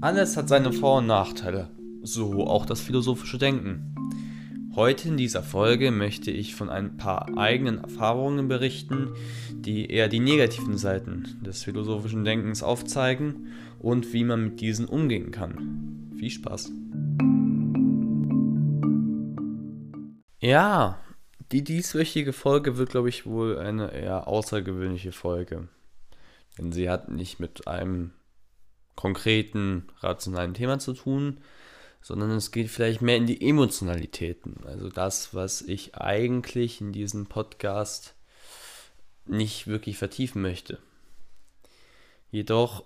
Alles hat seine Vor- und Nachteile, so auch das philosophische Denken. Heute in dieser Folge möchte ich von ein paar eigenen Erfahrungen berichten, die eher die negativen Seiten des philosophischen Denkens aufzeigen und wie man mit diesen umgehen kann. Viel Spaß! Ja, die dieswöchige Folge wird, glaube ich, wohl eine eher außergewöhnliche Folge. Denn sie hat nicht mit einem konkreten, rationalen Thema zu tun, sondern es geht vielleicht mehr in die Emotionalitäten. Also das, was ich eigentlich in diesem Podcast nicht wirklich vertiefen möchte. Jedoch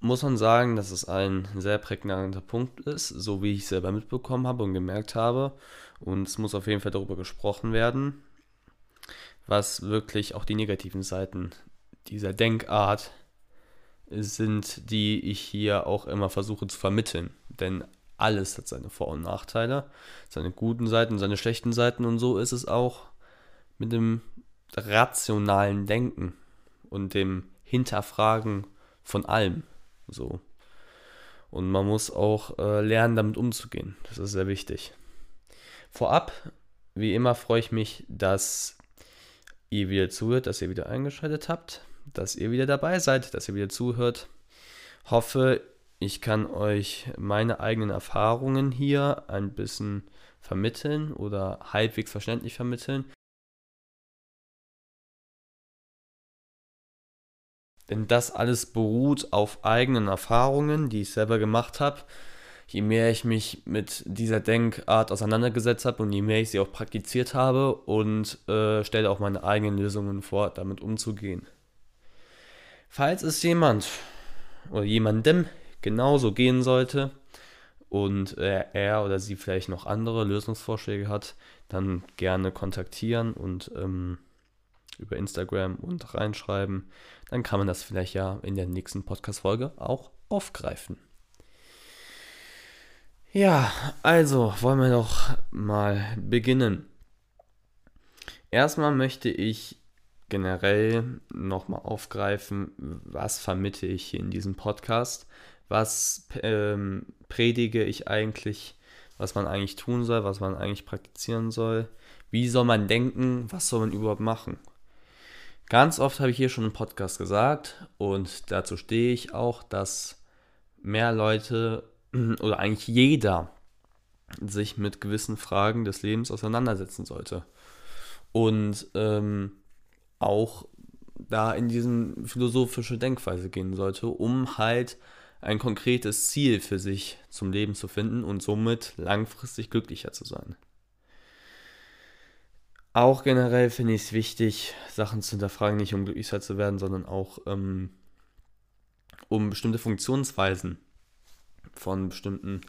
muss man sagen, dass es ein sehr prägnanter Punkt ist, so wie ich selber mitbekommen habe und gemerkt habe. Und es muss auf jeden Fall darüber gesprochen werden, was wirklich auch die negativen Seiten dieser Denkart sind, die ich hier auch immer versuche zu vermitteln. Denn alles hat seine Vor- und Nachteile, seine guten Seiten, seine schlechten Seiten und so ist es auch mit dem rationalen Denken und dem Hinterfragen von allem. So. Und man muss auch äh, lernen, damit umzugehen. Das ist sehr wichtig. Vorab, wie immer, freue ich mich, dass ihr wieder zuhört, dass ihr wieder eingeschaltet habt dass ihr wieder dabei seid, dass ihr wieder zuhört. Hoffe, ich kann euch meine eigenen Erfahrungen hier ein bisschen vermitteln oder halbwegs verständlich vermitteln. Denn das alles beruht auf eigenen Erfahrungen, die ich selber gemacht habe. Je mehr ich mich mit dieser Denkart auseinandergesetzt habe und je mehr ich sie auch praktiziert habe und äh, stelle auch meine eigenen Lösungen vor, damit umzugehen. Falls es jemand oder jemandem genauso gehen sollte und äh, er oder sie vielleicht noch andere Lösungsvorschläge hat, dann gerne kontaktieren und ähm, über Instagram und reinschreiben. Dann kann man das vielleicht ja in der nächsten Podcast-Folge auch aufgreifen. Ja, also wollen wir doch mal beginnen. Erstmal möchte ich generell nochmal aufgreifen, was vermittle ich hier in diesem Podcast, was ähm, predige ich eigentlich, was man eigentlich tun soll, was man eigentlich praktizieren soll, wie soll man denken, was soll man überhaupt machen. Ganz oft habe ich hier schon im Podcast gesagt und dazu stehe ich auch, dass mehr Leute oder eigentlich jeder sich mit gewissen Fragen des Lebens auseinandersetzen sollte. Und ähm, auch da in diese philosophische Denkweise gehen sollte, um halt ein konkretes Ziel für sich zum Leben zu finden und somit langfristig glücklicher zu sein. Auch generell finde ich es wichtig, Sachen zu hinterfragen, nicht um glücklicher zu werden, sondern auch ähm, um bestimmte Funktionsweisen von bestimmten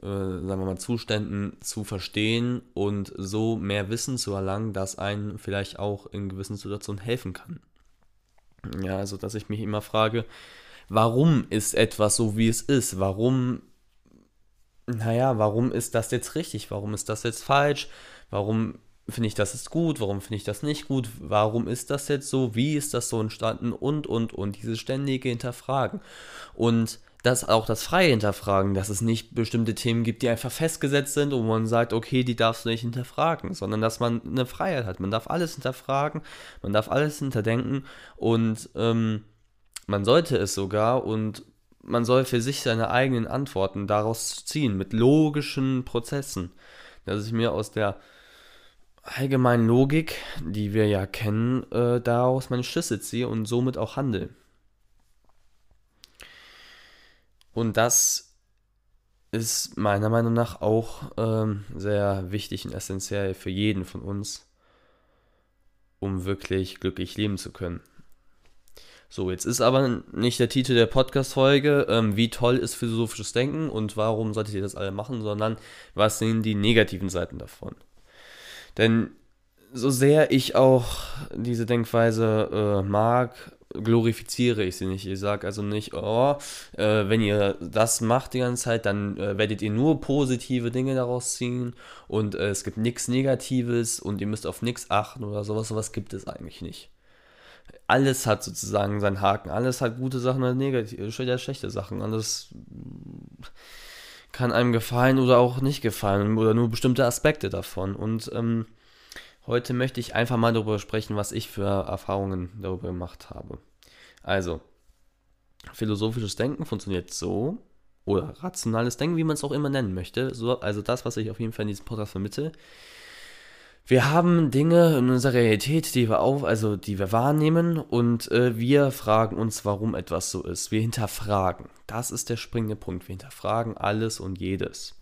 äh, sagen wir mal, Zuständen zu verstehen und so mehr Wissen zu erlangen, das einen vielleicht auch in gewissen Situationen helfen kann. Ja, also dass ich mich immer frage, warum ist etwas so, wie es ist? Warum, naja, warum ist das jetzt richtig? Warum ist das jetzt falsch? Warum finde ich das jetzt gut? Warum finde ich das nicht gut? Warum ist das jetzt so? Wie ist das so entstanden? Und, und, und. Dieses ständige Hinterfragen. Und dass auch das freie Hinterfragen, dass es nicht bestimmte Themen gibt, die einfach festgesetzt sind und man sagt, okay, die darfst du nicht hinterfragen, sondern dass man eine Freiheit hat. Man darf alles hinterfragen, man darf alles hinterdenken und ähm, man sollte es sogar und man soll für sich seine eigenen Antworten daraus ziehen, mit logischen Prozessen. Dass ich mir aus der allgemeinen Logik, die wir ja kennen, äh, daraus meine Schlüsse ziehe und somit auch handle. Und das ist meiner Meinung nach auch ähm, sehr wichtig und essentiell für jeden von uns, um wirklich glücklich leben zu können. So, jetzt ist aber nicht der Titel der Podcast-Folge, ähm, wie toll ist philosophisches Denken und warum solltet ihr das alle machen, sondern was sind die negativen Seiten davon. Denn so sehr ich auch diese Denkweise äh, mag, glorifiziere ich sie nicht. Ich sage also nicht, oh, äh, wenn ihr das macht die ganze Zeit, dann äh, werdet ihr nur positive Dinge daraus ziehen und äh, es gibt nichts Negatives und ihr müsst auf nichts achten oder sowas. Sowas gibt es eigentlich nicht. alles hat sozusagen seinen Haken. Alles hat gute Sachen und negative, schlechte Sachen. Alles kann einem gefallen oder auch nicht gefallen oder nur bestimmte Aspekte davon. Und ähm, heute möchte ich einfach mal darüber sprechen, was ich für Erfahrungen darüber gemacht habe. Also, philosophisches Denken funktioniert so, oder rationales Denken, wie man es auch immer nennen möchte. So, also das, was ich auf jeden Fall in diesem Podcast vermittle. Wir haben Dinge in unserer Realität, die wir auf, also die wir wahrnehmen und äh, wir fragen uns, warum etwas so ist. Wir hinterfragen. Das ist der springende Punkt. Wir hinterfragen alles und jedes.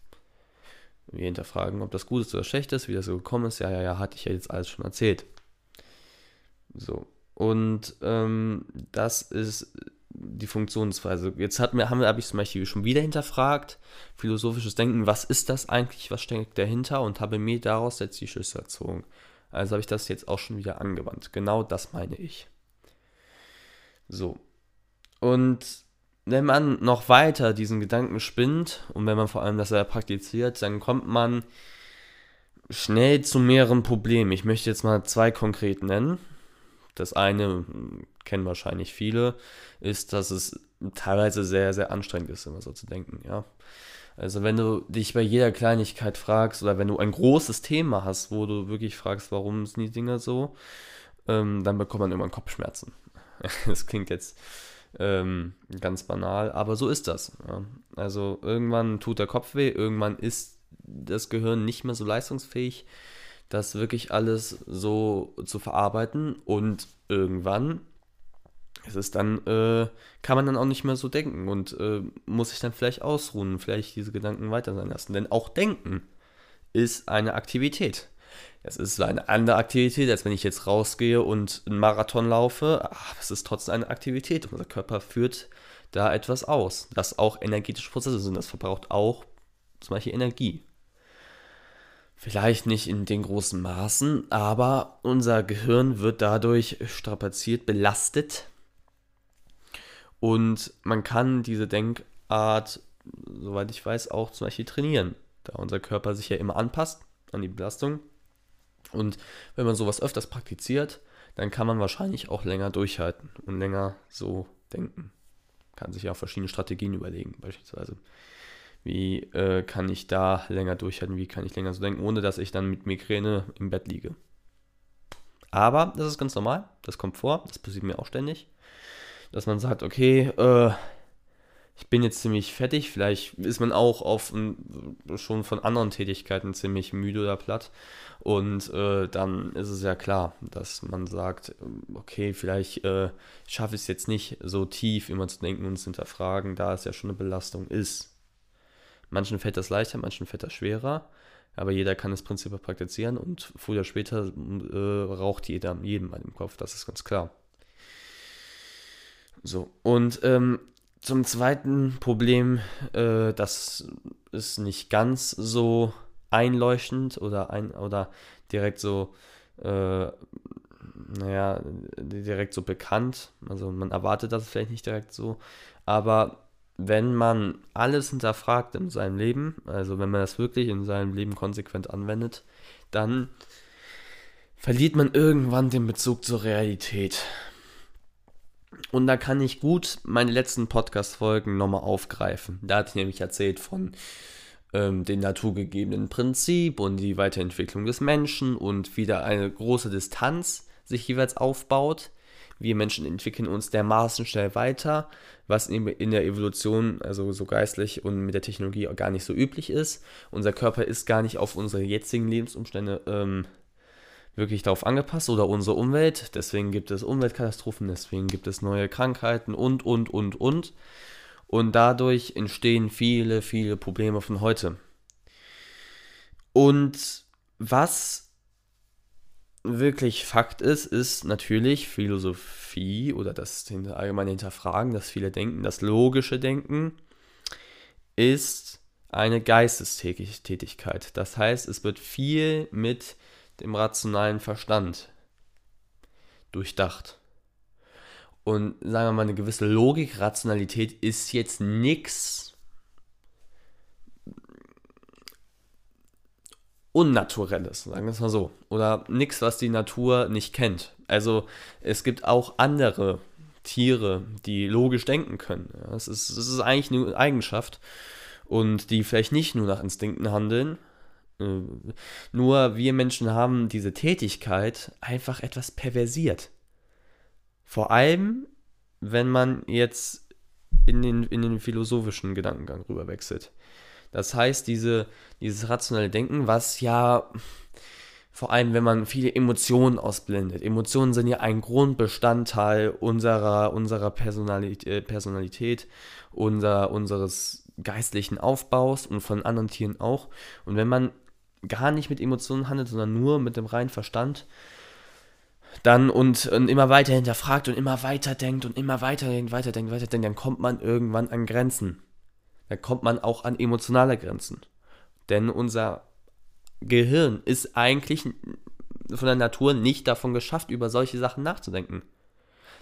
Wir hinterfragen, ob das gut ist oder schlecht ist, wie das so gekommen ist. Ja, ja, ja, hatte ich ja jetzt alles schon erzählt. So. Und ähm, das ist die Funktionsweise. Jetzt hat mir, haben habe ich zum Beispiel schon wieder hinterfragt, philosophisches Denken, was ist das eigentlich, was steckt dahinter und habe mir daraus jetzt die Schlüsse erzogen. Also habe ich das jetzt auch schon wieder angewandt. Genau das meine ich. So. Und wenn man noch weiter diesen Gedanken spinnt und wenn man vor allem das praktiziert, dann kommt man schnell zu mehreren Problemen. Ich möchte jetzt mal zwei konkret nennen. Das eine kennen wahrscheinlich viele, ist, dass es teilweise sehr, sehr anstrengend ist, immer so zu denken, ja. Also wenn du dich bei jeder Kleinigkeit fragst oder wenn du ein großes Thema hast, wo du wirklich fragst, warum sind die Dinge so, ähm, dann bekommt man irgendwann Kopfschmerzen. das klingt jetzt ähm, ganz banal, aber so ist das. Ja. Also irgendwann tut der Kopf weh, irgendwann ist das Gehirn nicht mehr so leistungsfähig, das wirklich alles so zu verarbeiten und irgendwann es dann, äh, kann man dann auch nicht mehr so denken und äh, muss sich dann vielleicht ausruhen, vielleicht diese Gedanken weiter sein lassen. Denn auch Denken ist eine Aktivität. Es ist eine andere Aktivität, als wenn ich jetzt rausgehe und einen Marathon laufe. Aber es ist trotzdem eine Aktivität. Unser Körper führt da etwas aus, das auch energetische Prozesse sind. Das verbraucht auch zum Beispiel Energie. Vielleicht nicht in den großen Maßen, aber unser Gehirn wird dadurch strapaziert, belastet und man kann diese Denkart, soweit ich weiß, auch zum Beispiel trainieren, da unser Körper sich ja immer anpasst an die Belastung. Und wenn man sowas öfters praktiziert, dann kann man wahrscheinlich auch länger durchhalten und länger so denken. Kann sich ja auch verschiedene Strategien überlegen, beispielsweise. Wie äh, kann ich da länger durchhalten? Wie kann ich länger so denken, ohne dass ich dann mit Migräne im Bett liege? Aber das ist ganz normal, das kommt vor, das passiert mir auch ständig dass man sagt, okay, äh, ich bin jetzt ziemlich fertig, vielleicht ist man auch auf schon von anderen Tätigkeiten ziemlich müde oder platt. Und äh, dann ist es ja klar, dass man sagt, okay, vielleicht äh, schaffe ich es jetzt nicht so tief immer zu denken und zu hinterfragen, da es ja schon eine Belastung ist. Manchen fällt das leichter, manchen fällt das schwerer, aber jeder kann das Prinzip praktizieren und früher oder später äh, raucht jeder jedem an dem Kopf, das ist ganz klar. So, und ähm, zum zweiten Problem, äh, das ist nicht ganz so einleuchtend oder, ein, oder direkt so, äh, naja, direkt so bekannt. Also man erwartet das vielleicht nicht direkt so. Aber wenn man alles hinterfragt in seinem Leben, also wenn man das wirklich in seinem Leben konsequent anwendet, dann verliert man irgendwann den Bezug zur Realität. Und da kann ich gut meine letzten Podcast-Folgen nochmal aufgreifen. Da hatte ich nämlich erzählt von ähm, dem naturgegebenen Prinzip und die Weiterentwicklung des Menschen und wieder eine große Distanz sich jeweils aufbaut. Wir Menschen entwickeln uns dermaßen schnell weiter, was in der Evolution, also so geistlich und mit der Technologie auch gar nicht so üblich ist. Unser Körper ist gar nicht auf unsere jetzigen Lebensumstände ähm, wirklich darauf angepasst oder unsere Umwelt. Deswegen gibt es Umweltkatastrophen, deswegen gibt es neue Krankheiten und, und, und, und. Und dadurch entstehen viele, viele Probleme von heute. Und was wirklich Fakt ist, ist natürlich Philosophie oder das allgemeine Hinterfragen, das viele Denken, das logische Denken ist eine Geistestätigkeit. Das heißt, es wird viel mit dem rationalen Verstand durchdacht. Und sagen wir mal, eine gewisse Logik, Rationalität ist jetzt nichts Unnaturelles, sagen wir es mal so. Oder nichts, was die Natur nicht kennt. Also es gibt auch andere Tiere, die logisch denken können. Es, ist, es ist eigentlich eine Eigenschaft und die vielleicht nicht nur nach Instinkten handeln. Äh, nur wir Menschen haben diese Tätigkeit einfach etwas perversiert. Vor allem, wenn man jetzt in den, in den philosophischen Gedankengang rüberwechselt. Das heißt, diese, dieses rationale Denken, was ja vor allem, wenn man viele Emotionen ausblendet. Emotionen sind ja ein Grundbestandteil unserer, unserer Personalität, äh, Personalität unser, unseres geistlichen Aufbaus und von anderen Tieren auch. Und wenn man gar nicht mit Emotionen handelt, sondern nur mit dem reinen Verstand, dann und, und immer weiter hinterfragt und immer weiter denkt und immer weiter denkt, weiter denkt, weiter denkt, dann kommt man irgendwann an Grenzen. Dann kommt man auch an emotionale Grenzen. Denn unser Gehirn ist eigentlich von der Natur nicht davon geschafft, über solche Sachen nachzudenken.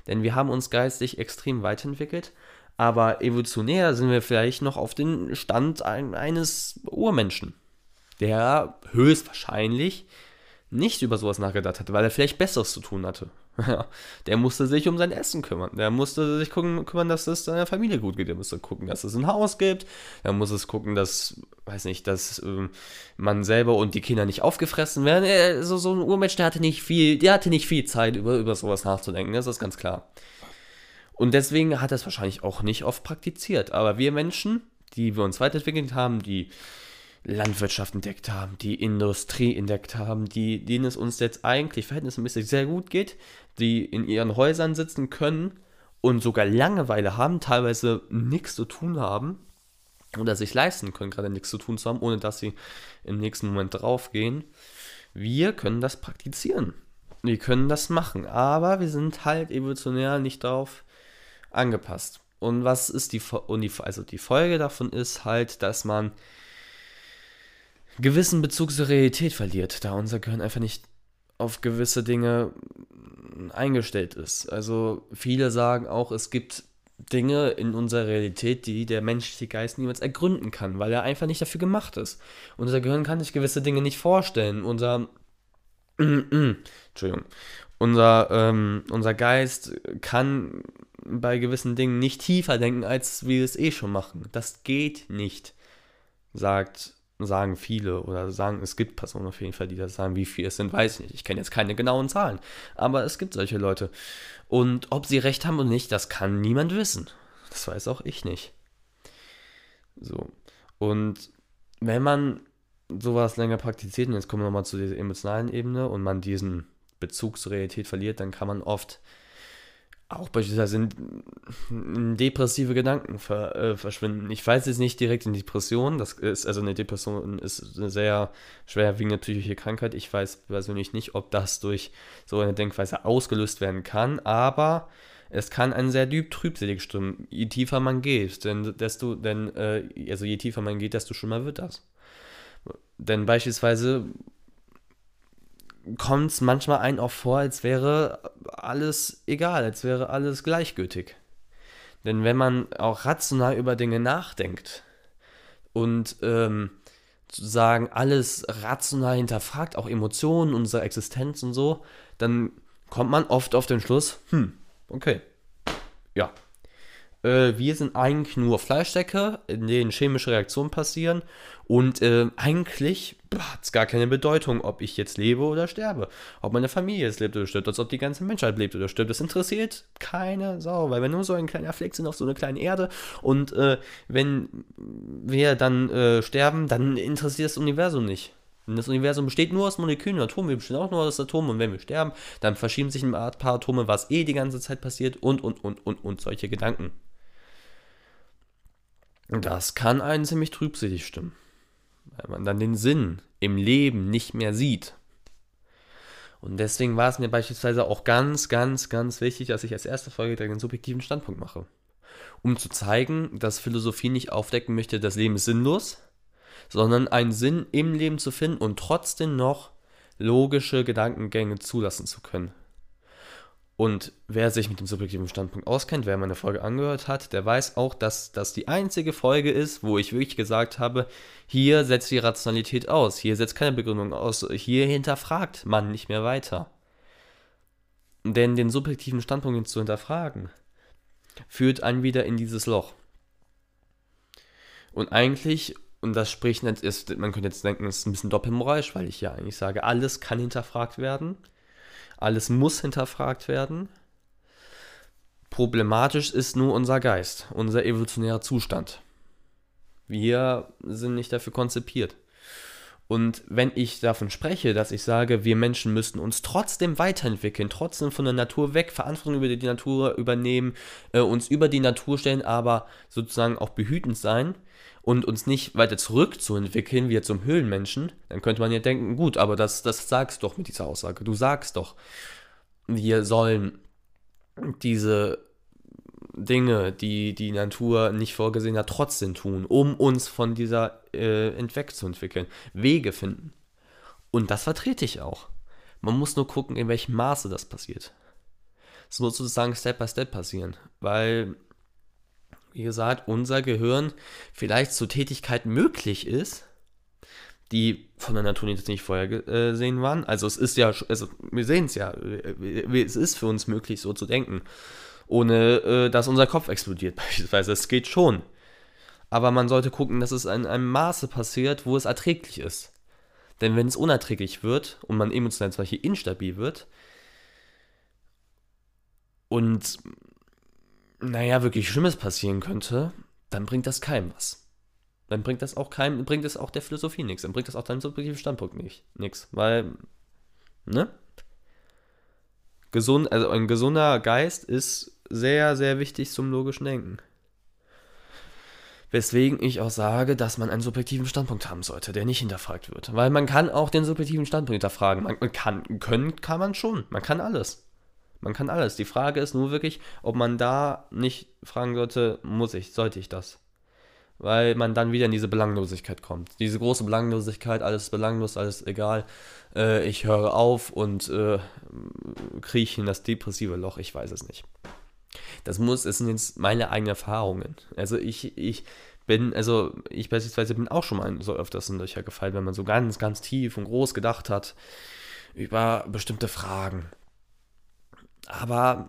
Denn wir haben uns geistig extrem weiterentwickelt, aber evolutionär sind wir vielleicht noch auf den Stand eines Urmenschen, der höchstwahrscheinlich nicht über sowas nachgedacht hatte, weil er vielleicht Besseres zu tun hatte. der musste sich um sein Essen kümmern. Der musste sich gucken, kümmern, dass es seiner Familie gut geht. Der musste gucken, dass es ein Haus gibt. Er muss es gucken, dass, weiß nicht, dass äh, man selber und die Kinder nicht aufgefressen werden. Er, so, so ein Urmensch, der hatte nicht viel, der hatte nicht viel Zeit, über, über sowas nachzudenken. Das ist ganz klar. Und deswegen hat er es wahrscheinlich auch nicht oft praktiziert. Aber wir Menschen, die wir uns weiterentwickelt haben, die Landwirtschaft entdeckt haben, die Industrie entdeckt haben, die, denen es uns jetzt eigentlich verhältnismäßig sehr gut geht, die in ihren Häusern sitzen können und sogar Langeweile haben, teilweise nichts zu tun haben oder sich leisten können, gerade nichts zu tun zu haben, ohne dass sie im nächsten Moment draufgehen. Wir können das praktizieren. Wir können das machen, aber wir sind halt evolutionär nicht darauf angepasst. Und was ist die, also die Folge davon ist halt, dass man gewissen Bezug zur Realität verliert, da unser Gehirn einfach nicht auf gewisse Dinge eingestellt ist. Also viele sagen auch, es gibt Dinge in unserer Realität, die der menschliche Geist niemals ergründen kann, weil er einfach nicht dafür gemacht ist. Unser Gehirn kann sich gewisse Dinge nicht vorstellen. Unser Entschuldigung. Unser, ähm, unser Geist kann bei gewissen Dingen nicht tiefer denken, als wir es eh schon machen. Das geht nicht, sagt sagen viele oder sagen, es gibt Personen auf jeden Fall, die das sagen, wie viel es sind, weiß ich nicht. Ich kenne jetzt keine genauen Zahlen, aber es gibt solche Leute. Und ob sie recht haben oder nicht, das kann niemand wissen. Das weiß auch ich nicht. So. Und wenn man sowas länger praktiziert, und jetzt kommen wir nochmal zu dieser emotionalen Ebene und man diesen Bezug zur Realität verliert, dann kann man oft auch beispielsweise in, in depressive Gedanken ver, äh, verschwinden. Ich weiß jetzt nicht direkt in Depression, das ist also eine Depression ist eine sehr schwerwiegende psychische Krankheit. Ich weiß persönlich nicht, ob das durch so eine Denkweise ausgelöst werden kann, aber es kann ein sehr trübselig stimmen, je tiefer man geht, denn desto, denn, äh, also je tiefer man geht, desto schlimmer wird das. Denn beispielsweise kommt es manchmal einem auch vor, als wäre alles egal, als wäre alles gleichgültig. Denn wenn man auch rational über Dinge nachdenkt und ähm, sozusagen alles rational hinterfragt, auch Emotionen, unsere Existenz und so, dann kommt man oft auf den Schluss, hm, okay, ja, äh, wir sind eigentlich nur Fleischsäcke, in denen chemische Reaktionen passieren und äh, eigentlich hat es gar keine Bedeutung, ob ich jetzt lebe oder sterbe, ob meine Familie jetzt lebt oder stirbt, als ob die ganze Menschheit lebt oder stirbt. Das interessiert keine Sau, weil wir nur so ein kleiner Fleck sind auf so einer kleinen Erde und äh, wenn wir dann äh, sterben, dann interessiert das Universum nicht. Das Universum besteht nur aus Molekülen und Atomen, wir bestehen auch nur aus Atomen und wenn wir sterben, dann verschieben sich ein paar Atome, was eh die ganze Zeit passiert und, und, und, und, und solche Gedanken. Das kann einen ziemlich trübselig stimmen, weil man dann den Sinn im Leben nicht mehr sieht. Und deswegen war es mir beispielsweise auch ganz, ganz, ganz wichtig, dass ich als erste Folge den subjektiven Standpunkt mache. Um zu zeigen, dass Philosophie nicht aufdecken möchte, das Leben ist sinnlos, sondern einen Sinn im Leben zu finden und trotzdem noch logische Gedankengänge zulassen zu können. Und wer sich mit dem subjektiven Standpunkt auskennt, wer meine Folge angehört hat, der weiß auch, dass das die einzige Folge ist, wo ich wirklich gesagt habe, hier setzt die Rationalität aus, hier setzt keine Begründung aus, hier hinterfragt man nicht mehr weiter. Denn den subjektiven Standpunkt zu hinterfragen, führt einen wieder in dieses Loch. Und eigentlich, und das spricht nicht, ist, man könnte jetzt denken, es ist ein bisschen doppelmoralisch, weil ich ja eigentlich sage, alles kann hinterfragt werden alles muss hinterfragt werden. Problematisch ist nur unser Geist, unser evolutionärer Zustand. Wir sind nicht dafür konzipiert. Und wenn ich davon spreche, dass ich sage, wir Menschen müssten uns trotzdem weiterentwickeln, trotzdem von der Natur weg, Verantwortung über die Natur übernehmen, äh, uns über die Natur stellen, aber sozusagen auch behütend sein und uns nicht weiter zurückzuentwickeln, wie zum Höhlenmenschen, dann könnte man ja denken, gut, aber das, das sagst doch mit dieser Aussage. Du sagst doch, wir sollen diese Dinge, die die Natur nicht vorgesehen hat, trotzdem tun, um uns von dieser äh, entwegzuentwickeln, Wege finden. Und das vertrete ich auch. Man muss nur gucken, in welchem Maße das passiert. Es muss sozusagen Step by Step passieren, weil, wie gesagt, unser Gehirn vielleicht zu Tätigkeiten möglich ist, die von der Natur nicht vorhergesehen waren. Also es ist ja, also wir sehen es ja, es ist für uns möglich, so zu denken ohne äh, dass unser Kopf explodiert beispielsweise. Es geht schon. Aber man sollte gucken, dass es in einem Maße passiert, wo es erträglich ist. Denn wenn es unerträglich wird und man emotional zum Beispiel instabil wird und naja, wirklich Schlimmes passieren könnte, dann bringt das keinem was. Dann bringt das auch keinem, bringt es auch der Philosophie nichts. Dann bringt das auch deinem subjektiven Standpunkt nicht, nichts. Weil, ne? Gesund, also ein gesunder Geist ist sehr, sehr wichtig zum logischen Denken. Weswegen ich auch sage, dass man einen subjektiven Standpunkt haben sollte, der nicht hinterfragt wird. Weil man kann auch den subjektiven Standpunkt hinterfragen. Man kann, können kann man schon. Man kann alles. Man kann alles. Die Frage ist nur wirklich, ob man da nicht fragen sollte, muss ich, sollte ich das? Weil man dann wieder in diese Belanglosigkeit kommt. Diese große Belanglosigkeit, alles belanglos, alles egal. Äh, ich höre auf und äh, krieche in das depressive Loch, ich weiß es nicht. Das muss, es sind jetzt meine eigenen Erfahrungen. Also ich, ich bin, also ich beispielsweise bin auch schon mal so öfters in Löcher gefallen, wenn man so ganz, ganz tief und groß gedacht hat über bestimmte Fragen. Aber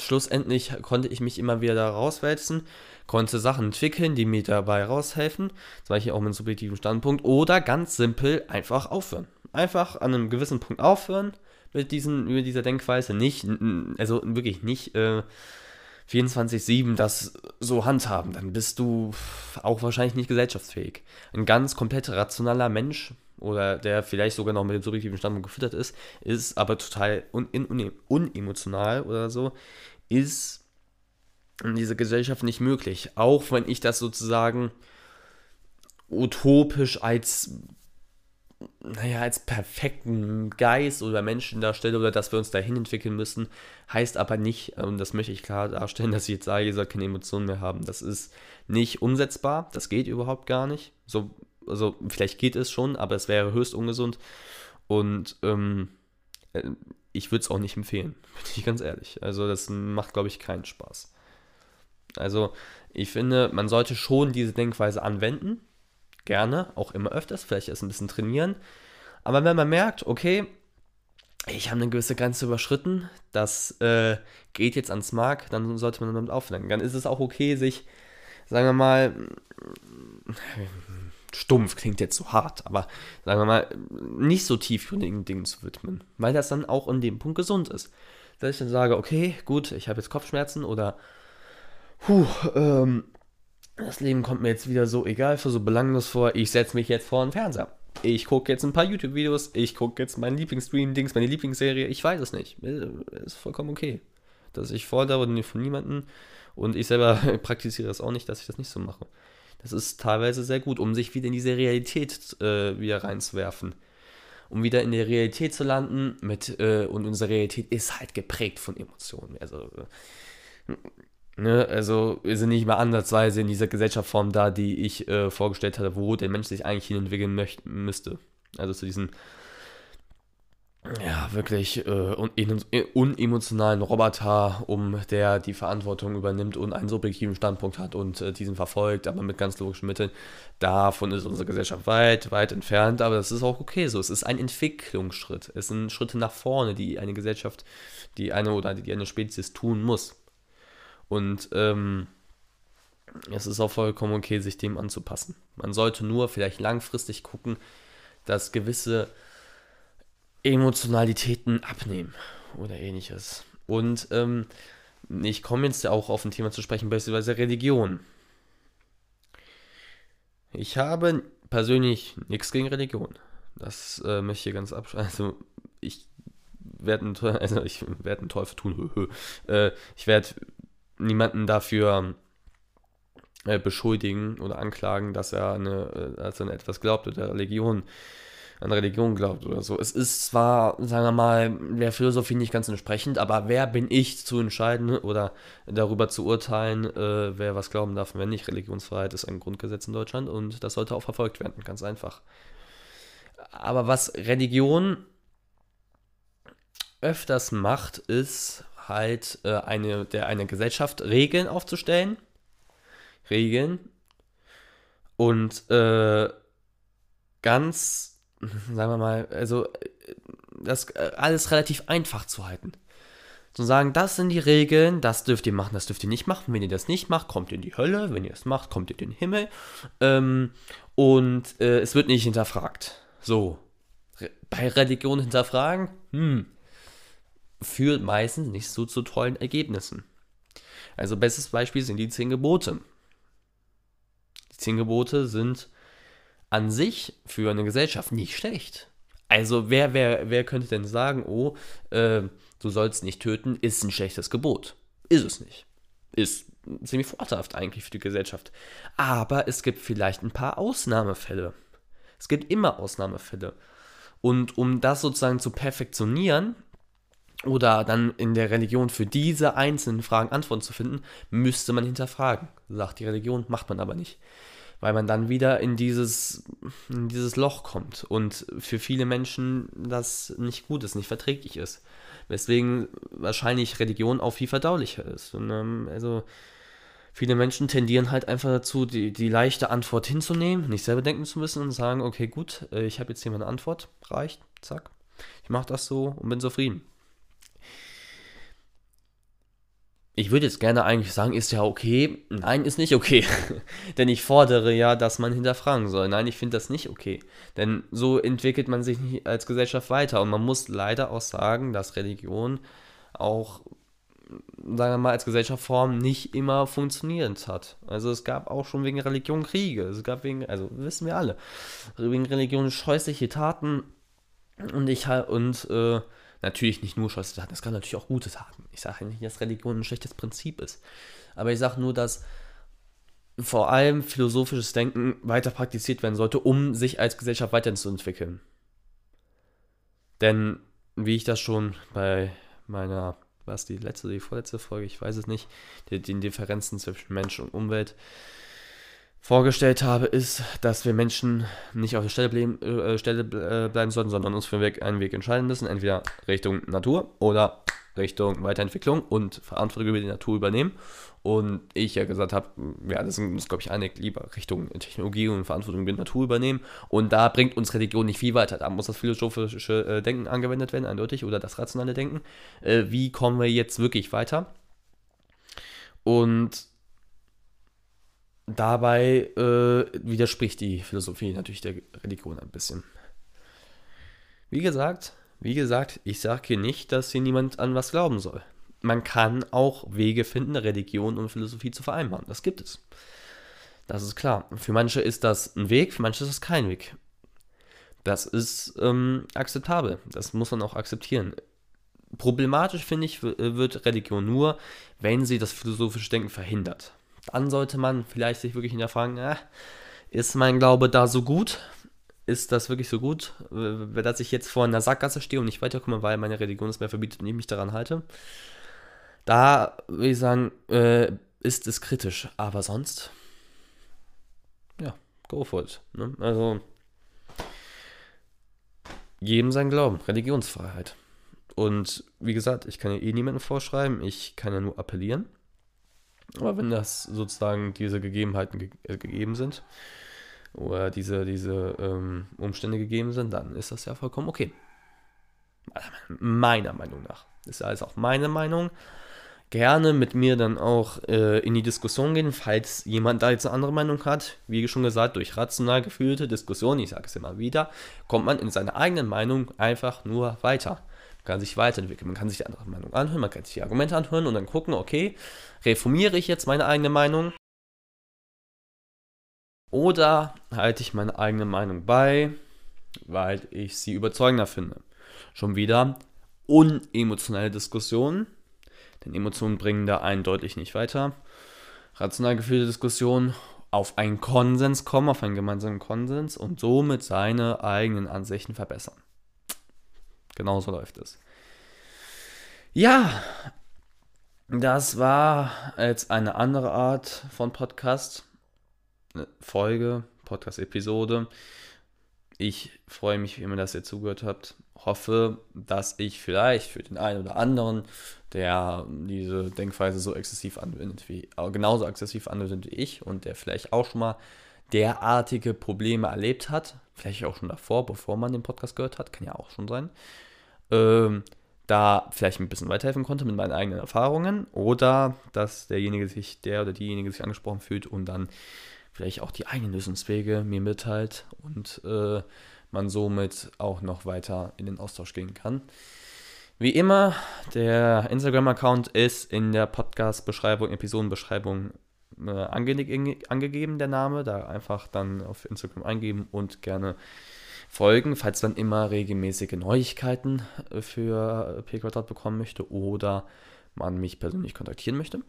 schlussendlich konnte ich mich immer wieder da rauswälzen, konnte Sachen entwickeln, die mir dabei raushelfen, zum Beispiel auch mit einem subjektiven Standpunkt, oder ganz simpel einfach aufhören. Einfach an einem gewissen Punkt aufhören mit, diesen, mit dieser Denkweise. Nicht, also wirklich nicht äh, 24-7 das so handhaben. Dann bist du auch wahrscheinlich nicht gesellschaftsfähig. Ein ganz komplett rationaler Mensch oder der vielleicht sogar noch mit dem subjektiven Standpunkt gefüttert ist, ist aber total un un unemotional oder so, ist in dieser Gesellschaft nicht möglich. Auch wenn ich das sozusagen utopisch als naja, als perfekten Geist oder Menschen darstelle oder dass wir uns dahin entwickeln müssen, heißt aber nicht, und das möchte ich klar darstellen, dass ich jetzt sage, ihr sollt keine Emotionen mehr haben. Das ist nicht umsetzbar, das geht überhaupt gar nicht. So, also vielleicht geht es schon, aber es wäre höchst ungesund und ähm, äh, ich würde es auch nicht empfehlen, bin ich ganz ehrlich. Also das macht, glaube ich, keinen Spaß. Also ich finde, man sollte schon diese Denkweise anwenden, gerne, auch immer öfters, vielleicht erst ein bisschen trainieren. Aber wenn man merkt, okay, ich habe eine gewisse Grenze überschritten, das äh, geht jetzt ans Mark, dann sollte man damit aufhören. Dann ist es auch okay, sich, sagen wir mal, stumpf klingt jetzt so hart, aber sagen wir mal, nicht so tiefgründigen Dingen zu widmen, weil das dann auch in dem Punkt gesund ist. Dass ich dann sage, okay, gut, ich habe jetzt Kopfschmerzen oder, puh, ähm, das Leben kommt mir jetzt wieder so egal für so belanglos vor. Ich setze mich jetzt vor den Fernseher. Ich gucke jetzt ein paar YouTube-Videos. Ich gucke jetzt mein Lieblingsstream-Dings, meine Lieblingsserie. Ich weiß es nicht. Ist vollkommen okay. Dass ich fordere von niemandem und ich selber praktiziere das auch nicht, dass ich das nicht so mache. Das ist teilweise sehr gut, um sich wieder in diese Realität äh, wieder reinzuwerfen. Um wieder in der Realität zu landen mit, äh, und unsere Realität ist halt geprägt von Emotionen. Also äh, Ne, also wir sind nicht mal ansatzweise in dieser Gesellschaftsform da, die ich äh, vorgestellt hatte, wo der Mensch sich eigentlich hin entwickeln möchte, müsste. Also zu diesen ja, wirklich äh, unemotionalen Roboter, um der die Verantwortung übernimmt und einen subjektiven Standpunkt hat und äh, diesen verfolgt, aber mit ganz logischen Mitteln. Davon ist unsere Gesellschaft weit, weit entfernt, aber das ist auch okay so. Es ist ein Entwicklungsschritt. Es sind Schritte nach vorne, die eine Gesellschaft, die eine oder die eine Spezies tun muss. Und ähm, es ist auch vollkommen okay, sich dem anzupassen. Man sollte nur vielleicht langfristig gucken, dass gewisse Emotionalitäten abnehmen oder ähnliches. Und ähm, ich komme jetzt auch auf ein Thema zu sprechen, beispielsweise Religion. Ich habe persönlich nichts gegen Religion. Das äh, möchte ich hier ganz abschließen. Also ich werde einen, also ich werde einen Teufel tun. äh, ich werde niemanden dafür äh, beschuldigen oder anklagen, dass er, eine, äh, dass an etwas glaubt oder Religion an Religion glaubt oder so. Es ist zwar, sagen wir mal, der Philosophie nicht ganz entsprechend, aber wer bin ich zu entscheiden oder darüber zu urteilen, äh, wer was glauben darf und wer nicht? Religionsfreiheit ist ein Grundgesetz in Deutschland und das sollte auch verfolgt werden, ganz einfach. Aber was Religion öfters macht, ist halt äh, eine, der eine Gesellschaft Regeln aufzustellen. Regeln. Und äh, ganz sagen wir mal, also das äh, alles relativ einfach zu halten. Zu sagen, das sind die Regeln, das dürft ihr machen, das dürft ihr nicht machen. Wenn ihr das nicht macht, kommt ihr in die Hölle. Wenn ihr das macht, kommt ihr in den Himmel. Ähm, und äh, es wird nicht hinterfragt. So. Bei Religion hinterfragen, hm, führt meistens nicht so zu tollen Ergebnissen. Also bestes Beispiel sind die zehn Gebote. Die zehn Gebote sind an sich für eine Gesellschaft nicht schlecht. Also wer, wer, wer könnte denn sagen, oh, äh, du sollst nicht töten, ist ein schlechtes Gebot. Ist es nicht. Ist ziemlich vorteilhaft eigentlich für die Gesellschaft. Aber es gibt vielleicht ein paar Ausnahmefälle. Es gibt immer Ausnahmefälle. Und um das sozusagen zu perfektionieren oder dann in der Religion für diese einzelnen Fragen Antworten zu finden, müsste man hinterfragen. Sagt die Religion, macht man aber nicht weil man dann wieder in dieses, in dieses Loch kommt und für viele Menschen das nicht gut ist, nicht verträglich ist. Weswegen wahrscheinlich Religion auch viel verdaulicher ist. Und, ähm, also viele Menschen tendieren halt einfach dazu, die, die leichte Antwort hinzunehmen, nicht selber denken zu müssen und sagen, okay, gut, äh, ich habe jetzt hier meine Antwort, reicht, zack, ich mache das so und bin zufrieden. Ich würde jetzt gerne eigentlich sagen, ist ja okay. Nein, ist nicht okay. Denn ich fordere ja, dass man hinterfragen soll. Nein, ich finde das nicht okay. Denn so entwickelt man sich nicht als Gesellschaft weiter. Und man muss leider auch sagen, dass Religion auch, sagen wir mal, als Gesellschaftsform nicht immer funktioniert hat. Also es gab auch schon wegen Religion Kriege. Es gab wegen, also wissen wir alle, wegen Religion scheußliche Taten. Und ich halt, und äh, Natürlich nicht nur schlechte Taten, es kann natürlich auch gute Taten. Ich sage nicht, dass Religion ein schlechtes Prinzip ist. Aber ich sage nur, dass vor allem philosophisches Denken weiter praktiziert werden sollte, um sich als Gesellschaft weiterzuentwickeln. Denn, wie ich das schon bei meiner, was die letzte, die vorletzte Folge, ich weiß es nicht, den Differenzen zwischen Mensch und Umwelt vorgestellt habe, ist, dass wir Menschen nicht auf der Stelle, bleiben, äh, Stelle äh, bleiben sollten, sondern uns für einen Weg, einen Weg entscheiden müssen, entweder Richtung Natur oder Richtung Weiterentwicklung und Verantwortung über die Natur übernehmen. Und ich ja gesagt habe, ja, das ist, glaube ich, einig, lieber Richtung Technologie und Verantwortung über die Natur übernehmen. Und da bringt uns Religion nicht viel weiter. Da muss das philosophische äh, Denken angewendet werden, eindeutig, oder das rationale Denken. Äh, wie kommen wir jetzt wirklich weiter? Und dabei äh, widerspricht die Philosophie natürlich der Religion ein bisschen. Wie gesagt, wie gesagt, ich sage hier nicht, dass hier niemand an was glauben soll. Man kann auch Wege finden, Religion und Philosophie zu vereinbaren. Das gibt es. Das ist klar. Für manche ist das ein Weg, für manche ist es kein Weg. Das ist ähm, akzeptabel. Das muss man auch akzeptieren. Problematisch, finde ich, wird Religion nur, wenn sie das philosophische Denken verhindert dann sollte man vielleicht sich wirklich hinterfragen, äh, ist mein Glaube da so gut? Ist das wirklich so gut, dass ich jetzt vor einer Sackgasse stehe und nicht weiterkomme, weil meine Religion es mir verbietet und ich mich daran halte? Da würde ich sagen, äh, ist es kritisch. Aber sonst, ja, go for it. Ne? Also, jedem sein Glauben, Religionsfreiheit. Und wie gesagt, ich kann ja eh niemandem vorschreiben, ich kann ja nur appellieren. Aber wenn das sozusagen diese Gegebenheiten ge äh, gegeben sind oder diese, diese ähm, Umstände gegeben sind, dann ist das ja vollkommen okay. Meiner Meinung nach. Ist alles auch meine Meinung. Gerne mit mir dann auch äh, in die Diskussion gehen, falls jemand da jetzt eine andere Meinung hat. Wie schon gesagt, durch rational gefühlte Diskussion, ich sage es immer wieder, kommt man in seiner eigenen Meinung einfach nur weiter. Man kann sich weiterentwickeln, man kann sich die andere Meinung anhören, man kann sich die Argumente anhören und dann gucken, okay, reformiere ich jetzt meine eigene Meinung oder halte ich meine eigene Meinung bei, weil ich sie überzeugender finde. Schon wieder unemotionale Diskussionen denn Emotionen bringen da einen deutlich nicht weiter. Rational geführte Diskussion auf einen Konsens kommen, auf einen gemeinsamen Konsens und somit seine eigenen Ansichten verbessern. Genauso läuft es. Ja, das war jetzt eine andere Art von Podcast, Folge, Podcast-Episode. Ich freue mich, wie immer, dass ihr zugehört habt. Hoffe, dass ich vielleicht für den einen oder anderen der diese Denkweise so exzessiv anwendet wie, äh, genauso exzessiv anwendet wie ich und der vielleicht auch schon mal derartige Probleme erlebt hat, vielleicht auch schon davor, bevor man den Podcast gehört hat, kann ja auch schon sein, ähm, da vielleicht ein bisschen weiterhelfen konnte mit meinen eigenen Erfahrungen oder dass derjenige sich, der oder diejenige sich angesprochen fühlt und dann vielleicht auch die eigenen Lösungswege mir mitteilt und äh, man somit auch noch weiter in den Austausch gehen kann. Wie immer, der Instagram-Account ist in der Podcast-Beschreibung, Episodenbeschreibung äh, ange angegeben, der Name. Da einfach dann auf Instagram eingeben und gerne folgen, falls man immer regelmäßige Neuigkeiten äh, für p bekommen möchte oder man mich persönlich kontaktieren möchte.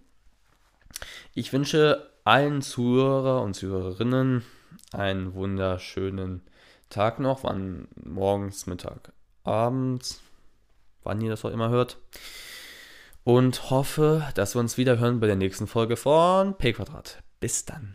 Ich wünsche allen Zuhörer und Zuhörerinnen einen wunderschönen Tag noch, wann morgens, Mittag, abends, wann ihr das auch immer hört. Und hoffe, dass wir uns wieder hören bei der nächsten Folge von P Quadrat. Bis dann.